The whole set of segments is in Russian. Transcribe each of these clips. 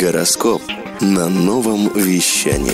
Гороскоп на новом вещании.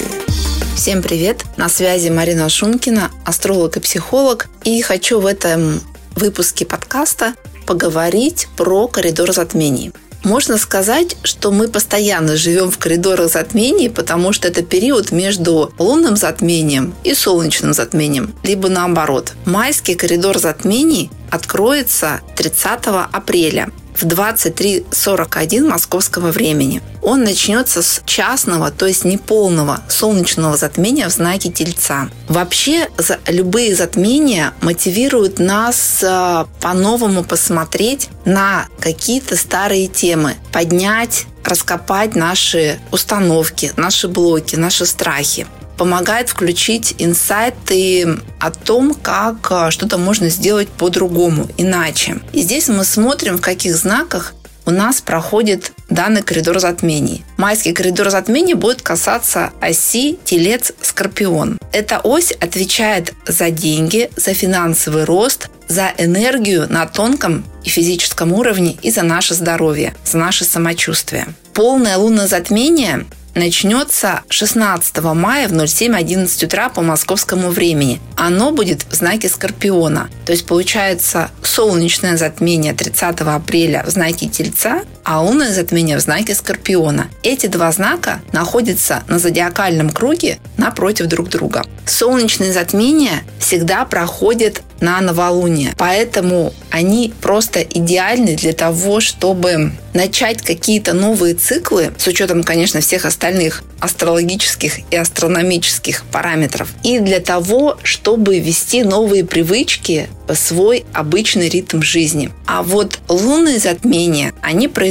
Всем привет! На связи Марина Шумкина, астролог и психолог. И хочу в этом выпуске подкаста поговорить про коридор затмений. Можно сказать, что мы постоянно живем в коридорах затмений, потому что это период между лунным затмением и солнечным затмением, либо наоборот. Майский коридор затмений откроется 30 апреля в 23.41 московского времени. Он начнется с частного, то есть неполного солнечного затмения в знаке Тельца. Вообще, любые затмения мотивируют нас э, по-новому посмотреть на какие-то старые темы, поднять раскопать наши установки, наши блоки, наши страхи помогает включить инсайты о том, как э, что-то можно сделать по-другому, иначе. И здесь мы смотрим, в каких знаках у нас проходит данный коридор затмений. Майский коридор затмений будет касаться оси Телец-Скорпион. Эта ось отвечает за деньги, за финансовый рост, за энергию на тонком и физическом уровне и за наше здоровье, за наше самочувствие. Полное лунное затмение начнется 16 мая в 07.11 утра по московскому времени. Оно будет в знаке Скорпиона. То есть получается солнечное затмение 30 апреля в знаке Тельца, а лунное затмение в знаке Скорпиона. Эти два знака находятся на зодиакальном круге напротив друг друга. Солнечные затмения всегда проходят на новолуние. Поэтому они просто идеальны для того, чтобы начать какие-то новые циклы, с учетом, конечно, всех остальных астрологических и астрономических параметров, и для того, чтобы вести новые привычки в свой обычный ритм жизни. А вот лунные затмения, они происходят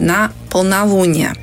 на полнолуние.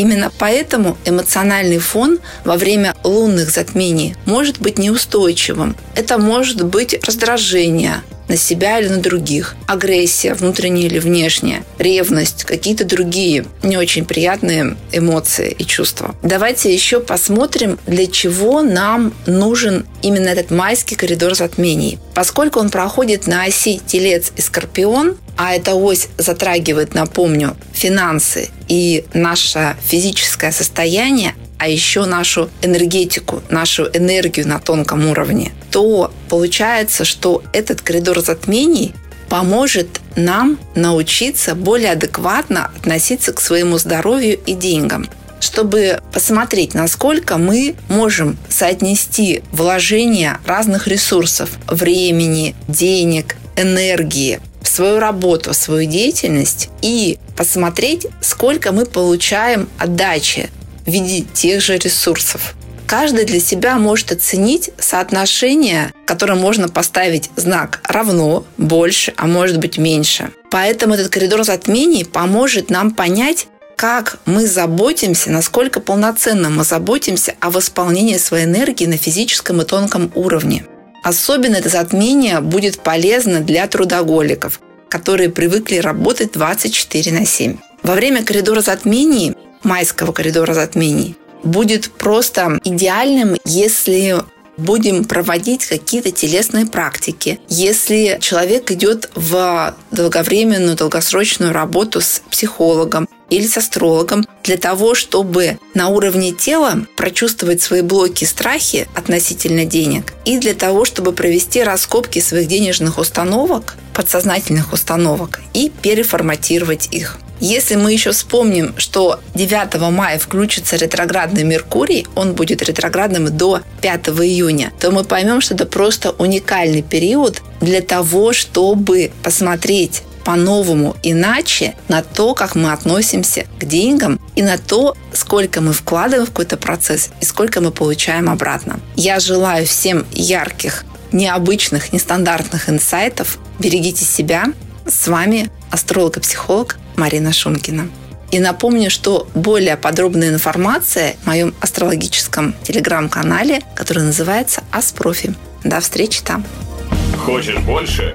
Именно поэтому эмоциональный фон во время лунных затмений может быть неустойчивым. Это может быть раздражение, на себя или на других, агрессия, внутренняя или внешняя, ревность, какие-то другие не очень приятные эмоции и чувства. Давайте еще посмотрим, для чего нам нужен именно этот майский коридор затмений. Поскольку он проходит на оси Телец и Скорпион, а эта ось затрагивает, напомню, финансы и наше физическое состояние, а еще нашу энергетику, нашу энергию на тонком уровне, то получается, что этот коридор затмений поможет нам научиться более адекватно относиться к своему здоровью и деньгам. Чтобы посмотреть, насколько мы можем соотнести вложения разных ресурсов, времени, денег, энергии свою работу, свою деятельность и посмотреть, сколько мы получаем отдачи в виде тех же ресурсов. Каждый для себя может оценить соотношение, которое можно поставить знак равно, больше, а может быть меньше. Поэтому этот коридор затмений поможет нам понять, как мы заботимся, насколько полноценно мы заботимся о восполнении своей энергии на физическом и тонком уровне. Особенно это затмение будет полезно для трудоголиков, которые привыкли работать 24 на 7. Во время коридора затмений майского коридора затмений будет просто идеальным, если будем проводить какие-то телесные практики. Если человек идет в долговременную, долгосрочную работу с психологом или с астрологом для того, чтобы на уровне тела прочувствовать свои блоки страхи относительно денег и для того, чтобы провести раскопки своих денежных установок, подсознательных установок и переформатировать их. Если мы еще вспомним, что 9 мая включится ретроградный Меркурий, он будет ретроградным до 5 июня, то мы поймем, что это просто уникальный период для того, чтобы посмотреть по-новому, иначе на то, как мы относимся к деньгам и на то, сколько мы вкладываем в какой-то процесс и сколько мы получаем обратно. Я желаю всем ярких, необычных, нестандартных инсайтов. Берегите себя. С вами астролог и психолог Марина Шумкина. И напомню, что более подробная информация в моем астрологическом телеграм-канале, который называется Аспрофи. До встречи там. Хочешь больше?